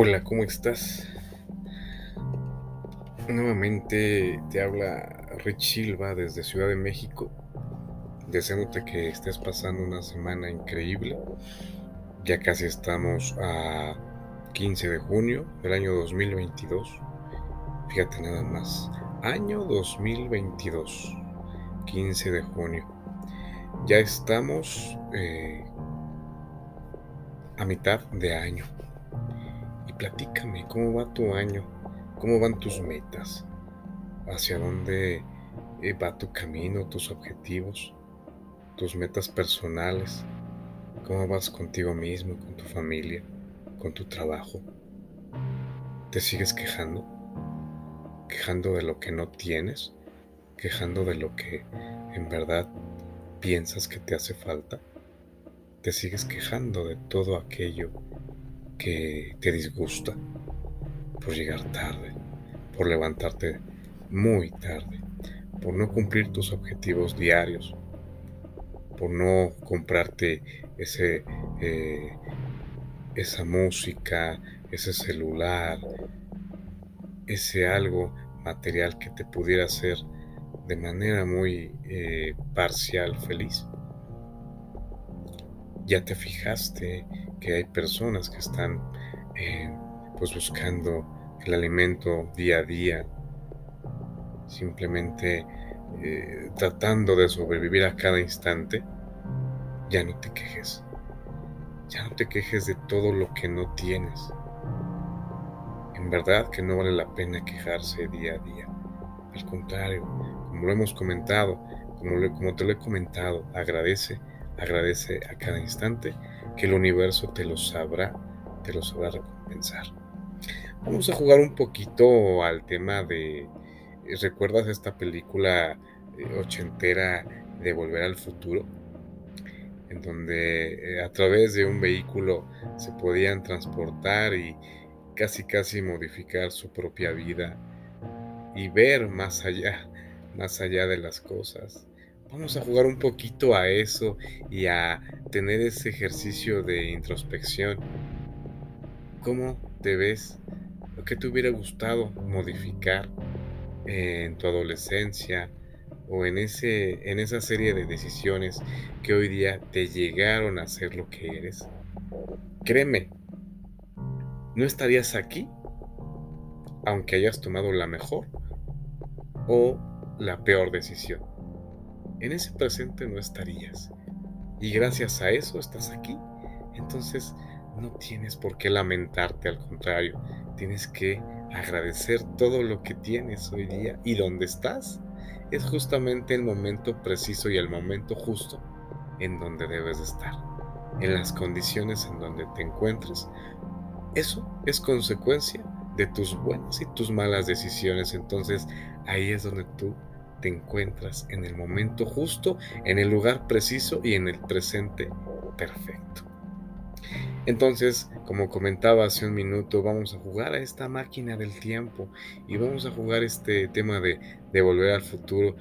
Hola, ¿cómo estás? Nuevamente te habla Rich Silva desde Ciudad de México, deseándote que estés pasando una semana increíble. Ya casi estamos a 15 de junio del año 2022. Fíjate nada más, año 2022, 15 de junio. Ya estamos eh, a mitad de año platícame, ¿cómo va tu año? ¿Cómo van tus metas? ¿Hacia dónde eh, va tu camino, tus objetivos, tus metas personales? ¿Cómo vas contigo mismo, con tu familia, con tu trabajo? ¿Te sigues quejando? ¿Quejando de lo que no tienes? ¿Quejando de lo que en verdad piensas que te hace falta? ¿Te sigues quejando de todo aquello que te disgusta por llegar tarde, por levantarte muy tarde, por no cumplir tus objetivos diarios, por no comprarte ese, eh, esa música, ese celular, ese algo material que te pudiera hacer de manera muy eh, parcial feliz. Ya te fijaste que hay personas que están eh, pues buscando el alimento día a día, simplemente eh, tratando de sobrevivir a cada instante, ya no te quejes. Ya no te quejes de todo lo que no tienes. En verdad que no vale la pena quejarse día a día. Al contrario, como lo hemos comentado, como, como te lo he comentado, agradece, agradece a cada instante que el universo te lo sabrá, te lo sabrá recompensar. Vamos a jugar un poquito al tema de, ¿recuerdas esta película eh, ochentera de Volver al Futuro? En donde eh, a través de un vehículo se podían transportar y casi casi modificar su propia vida y ver más allá, más allá de las cosas. Vamos a jugar un poquito a eso y a tener ese ejercicio de introspección. ¿Cómo te ves? ¿Lo que te hubiera gustado modificar en tu adolescencia o en, ese, en esa serie de decisiones que hoy día te llegaron a ser lo que eres? Créeme, no estarías aquí aunque hayas tomado la mejor o la peor decisión en ese presente no estarías. Y gracias a eso estás aquí. Entonces no tienes por qué lamentarte, al contrario, tienes que agradecer todo lo que tienes hoy día y donde estás. Es justamente el momento preciso y el momento justo en donde debes estar, en las condiciones en donde te encuentres. Eso es consecuencia de tus buenas y tus malas decisiones. Entonces ahí es donde tú te encuentras en el momento justo, en el lugar preciso y en el presente perfecto. Entonces, como comentaba hace un minuto, vamos a jugar a esta máquina del tiempo y vamos a jugar este tema de, volver al futuro.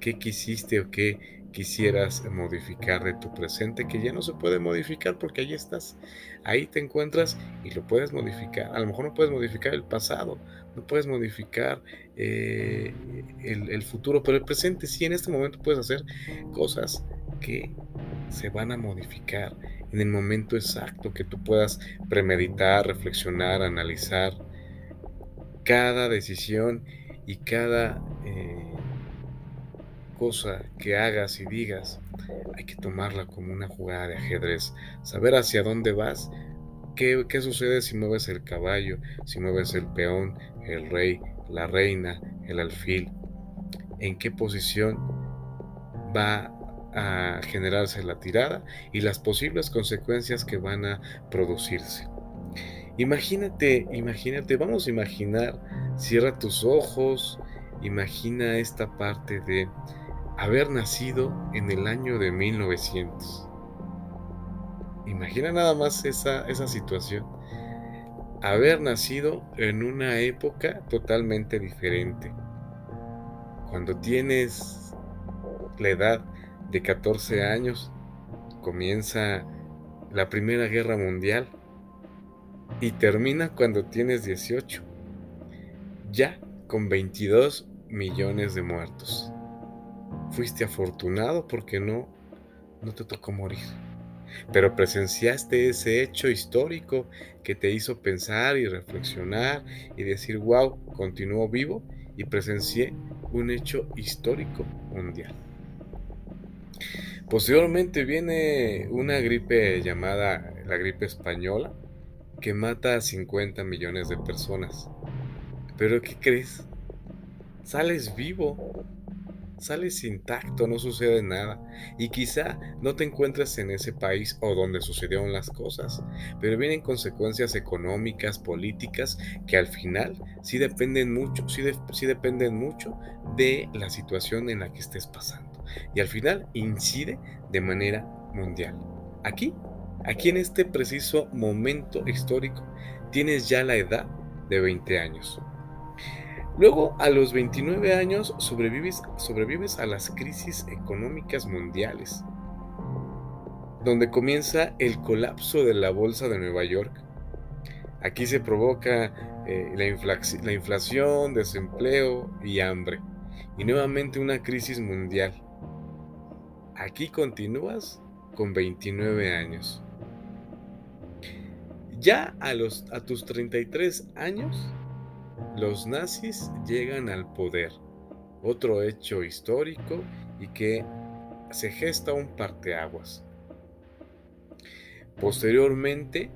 ¿Qué quisiste o qué quisieras modificar de tu presente, que ya no se puede modificar porque ahí estás, ahí te encuentras y lo puedes modificar. A lo mejor no puedes modificar el pasado, no puedes modificar eh, el, futuro, pero el presente sí, en este momento puedes hacer cosas que se van a modificar en el momento exacto que tú puedas premeditar, reflexionar, analizar cada decisión y cada eh, cosa que hagas y digas, hay que tomarla como una jugada de ajedrez, saber hacia dónde vas, qué, qué sucede si mueves el caballo, si mueves el peón, el rey, la reina, el alfil, en qué posición va a generarse la tirada y las posibles consecuencias que van a producirse. Imagínate, imagínate, vamos a imaginar, cierra tus ojos, imagina esta parte de haber nacido en el año de 1900. Imagina nada más esa, esa situación. Haber nacido en una época totalmente diferente. Cuando tienes la edad de 14 años, comienza la Primera Guerra Mundial y termina cuando tienes 18, ya con 22 millones de muertos. Fuiste afortunado porque no, no te tocó morir, pero presenciaste ese hecho histórico que te hizo pensar y reflexionar y decir, wow, continúo vivo y presencié un hecho histórico mundial. Posteriormente viene una gripe llamada la gripe española que mata a 50 millones de personas. Pero ¿qué crees? Sales vivo, sales intacto, no sucede nada. Y quizá no te encuentres en ese país o donde sucedieron las cosas, pero vienen consecuencias económicas, políticas, que al final sí dependen mucho, sí, sí dependen mucho de la situación en la que estés pasando y al final incide de manera mundial. Aquí, aquí en este preciso momento histórico, tienes ya la edad de 20 años. Luego, a los 29 años, sobrevives, a las crisis económicas mundiales, donde comienza el colapso de la bolsa de Nueva York. Aquí se provoca eh, la, la inflación, desempleo y hambre, y nuevamente una crisis mundial. Aquí continúas con 29 años. Ya a, a tus 33 años, los nazis llegan al poder. Otro hecho histórico y que se gesta un parteaguas. Posteriormente,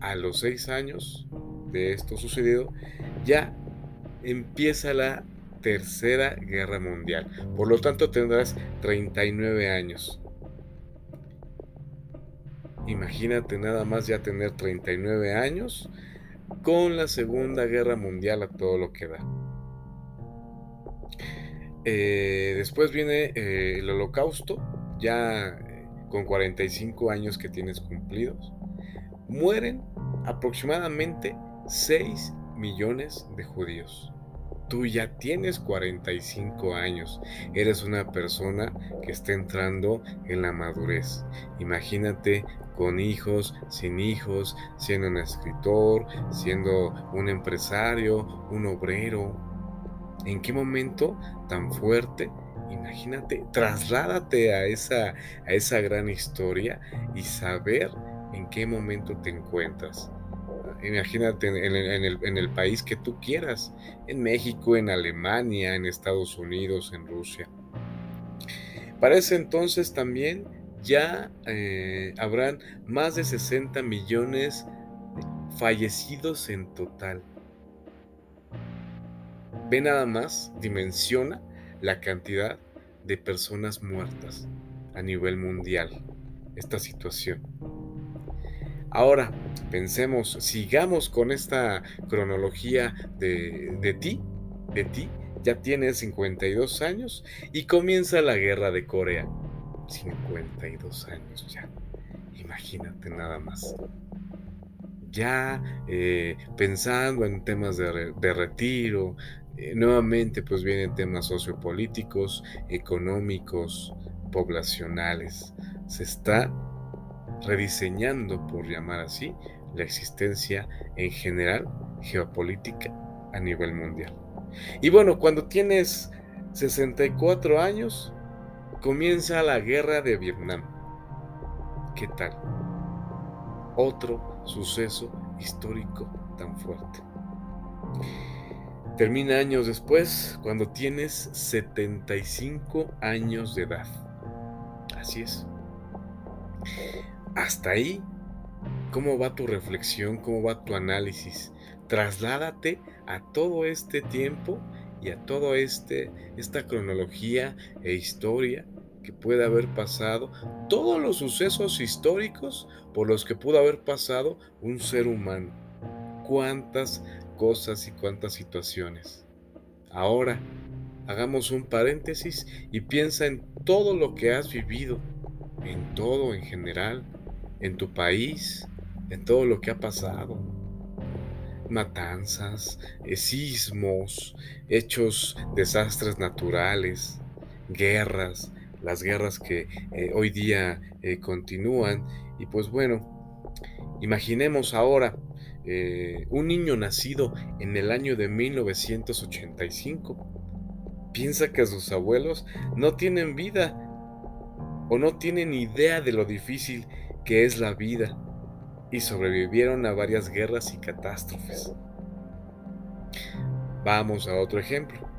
a los 6 años de esto sucedido, ya empieza la Tercera Guerra Mundial. Por lo tanto, tendrás 39 años. Imagínate nada más ya tener 39 años con la Segunda Guerra Mundial a todo lo que da. Eh, después viene eh, el Holocausto, ya eh, con 45 años que tienes cumplidos. Mueren aproximadamente 6 millones de judíos tú ya tienes 45 años, eres una persona que está entrando en la madurez. Imagínate con hijos, sin hijos, siendo un escritor, siendo un empresario, un obrero. ¿En qué momento tan fuerte? Imagínate, trasládate a esa, a esa gran historia y saber en qué momento te encuentras. Imagínate en, el, país que tú quieras, en México, en Alemania, en Estados Unidos, en Rusia. Para ese entonces también ya eh, habrán más de 60 millones fallecidos en total. Ve nada más, dimensiona la cantidad de personas muertas a nivel mundial esta situación. Ahora, pensemos, sigamos con esta cronología de, ti, de ti, ya tienes 52 años y comienza la guerra de Corea. 52 años ya, imagínate nada más. Ya eh, pensando en temas de, retiro, eh, nuevamente pues vienen temas sociopolíticos, económicos, poblacionales. Se está rediseñando, por llamar así, la existencia en general geopolítica a nivel mundial. Y bueno, cuando tienes 64 años, comienza la guerra de Vietnam. ¿Qué tal? Otro suceso histórico tan fuerte. Termina años después, cuando tienes 75 años de edad. Así es. Hasta ahí, ¿cómo va tu reflexión? ¿Cómo va tu análisis? Trasládate a todo este tiempo y a toda este, esta cronología e historia que puede haber pasado, todos los sucesos históricos por los que pudo haber pasado un ser humano. Cuántas cosas y cuántas situaciones. Ahora, hagamos un paréntesis y piensa en todo lo que has vivido, en todo en general, en tu país, en todo lo que ha pasado. Matanzas, eh, sismos, hechos, desastres naturales, guerras, las guerras que eh, hoy día eh, continúan. Y pues bueno, Imaginemos ahora eh, un niño nacido en el año de 1985. Piensa que sus abuelos no tienen vida o no tienen idea de lo difícil que es la vida y sobrevivieron a varias guerras y catástrofes. Vamos a otro ejemplo.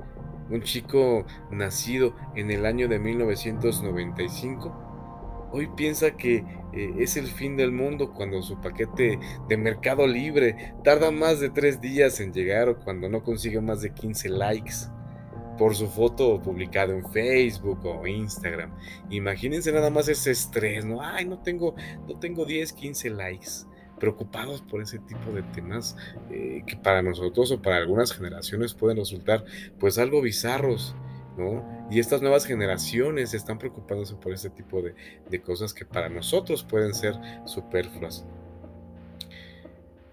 Un chico nacido en el año de 1995 hoy piensa que eh, es el fin del mundo cuando su paquete de Mercado Libre tarda más de tres días en llegar o cuando no consigue más de 15 likes por su foto publicada en Facebook o Instagram. Imagínense nada más ese estrés, ¿no? Ay, no tengo, no tengo 10, 15 likes. Preocupados por ese tipo de temas eh, que para nosotros o para algunas generaciones pueden resultar pues algo bizarros, ¿no? Y estas nuevas generaciones están preocupándose por ese tipo de, de cosas que para nosotros pueden ser superfluas.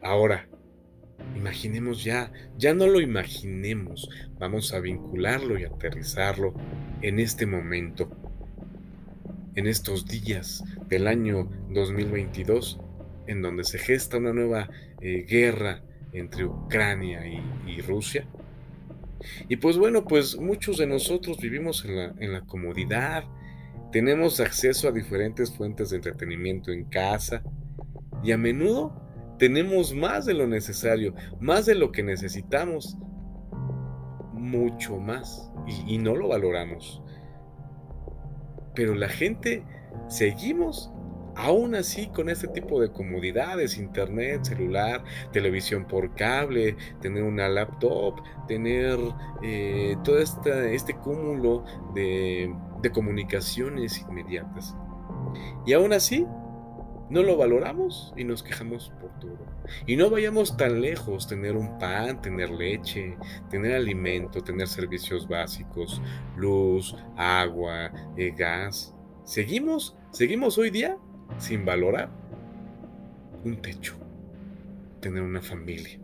Ahora, Imaginemos ya, ya no lo imaginemos, vamos a vincularlo y aterrizarlo en este momento, en estos días del año 2022, en donde se gesta una nueva eh, guerra entre Ucrania y, Rusia. Y pues bueno, pues muchos de nosotros vivimos en la, en la comodidad, tenemos acceso a diferentes fuentes de entretenimiento en casa y a menudo tenemos más de lo necesario, más de lo que necesitamos, mucho más, y, no lo valoramos. Pero la gente seguimos aún así con este tipo de comodidades, internet, celular, televisión por cable, tener una laptop, tener eh, todo este cúmulo de, de comunicaciones inmediatas. Y aún así no lo valoramos y nos quejamos por todo. Y no vayamos tan lejos, tener un pan, tener leche, tener alimento, tener servicios básicos, luz, agua, eh, gas. Seguimos, seguimos hoy día sin valorar un techo, tener una familia.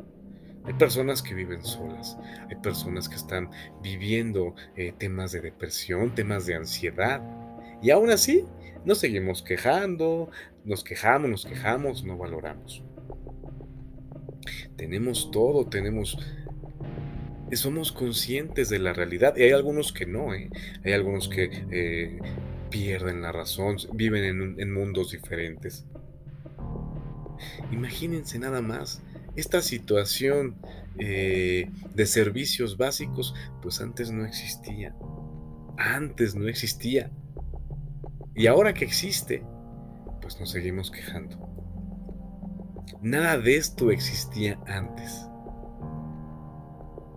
Hay personas que viven solas, hay personas que están viviendo eh, temas de depresión, temas de ansiedad, y aún así nos seguimos quejando, nos quejamos, nos quejamos, no valoramos. Tenemos todo, tenemos... Somos conscientes de la realidad y hay algunos que no, ¿eh? hay algunos que eh, pierden la razón, viven en, mundos diferentes. Imagínense nada más esta situación eh, de servicios básicos, pues antes no existía. Antes no existía. Y ahora que existe, pues nos seguimos quejando. Nada de esto existía antes.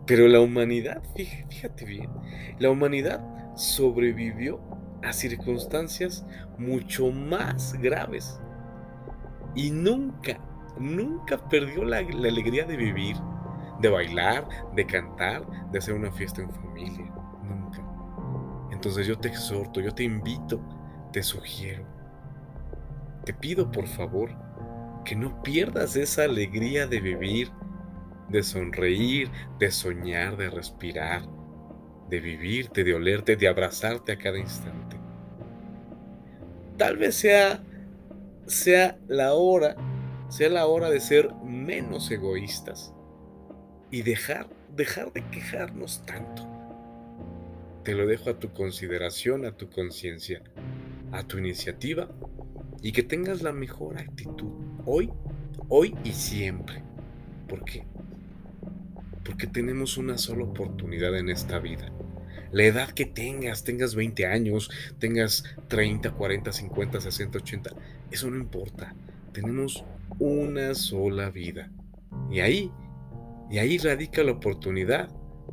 Pero la humanidad, fíjate bien, la humanidad sobrevivió a circunstancias mucho más graves. Y nunca, nunca perdió la, alegría de vivir, de bailar, de cantar, de hacer una fiesta en familia. Nunca. Entonces yo te exhorto, yo te invito te sugiero, te pido por favor que no pierdas esa alegría de vivir, de sonreír, de soñar, de respirar, de vivirte, de olerte, de abrazarte a cada instante. Tal vez sea sea la hora, sea la hora de ser menos egoístas y dejar dejar de quejarnos tanto. Te lo dejo a tu consideración, a tu conciencia a tu iniciativa y que tengas la mejor actitud hoy, hoy y siempre. ¿Por qué? Porque tenemos una sola oportunidad en esta vida. La edad que tengas, tengas 20 años, tengas 30, 40, 50, 60, 80, eso no importa. Tenemos una sola vida. Y ahí, y ahí radica la oportunidad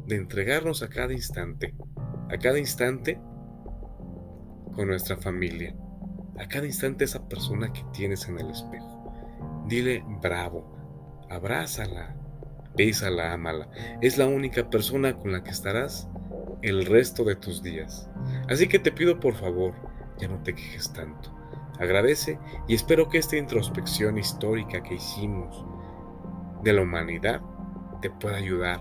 de entregarnos a cada instante. A cada instante con nuestra familia, a cada instante esa persona que tienes en el espejo. Dile bravo, abrázala, bésala, amala. Es la única persona con la que estarás el resto de tus días. Así que te pido por favor, ya no te quejes tanto. Agradece y espero que esta introspección histórica que hicimos de la humanidad te pueda ayudar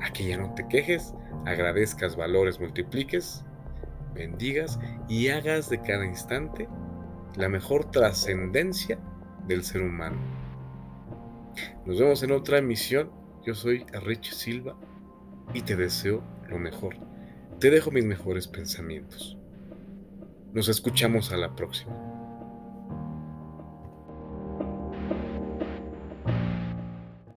a que ya no te quejes, agradezcas valores, multipliques bendigas y hagas de cada instante la mejor trascendencia del ser humano. Nos vemos en otra emisión. Yo soy Rich Silva y te deseo lo mejor. Te dejo mis mejores pensamientos. Nos escuchamos a la próxima.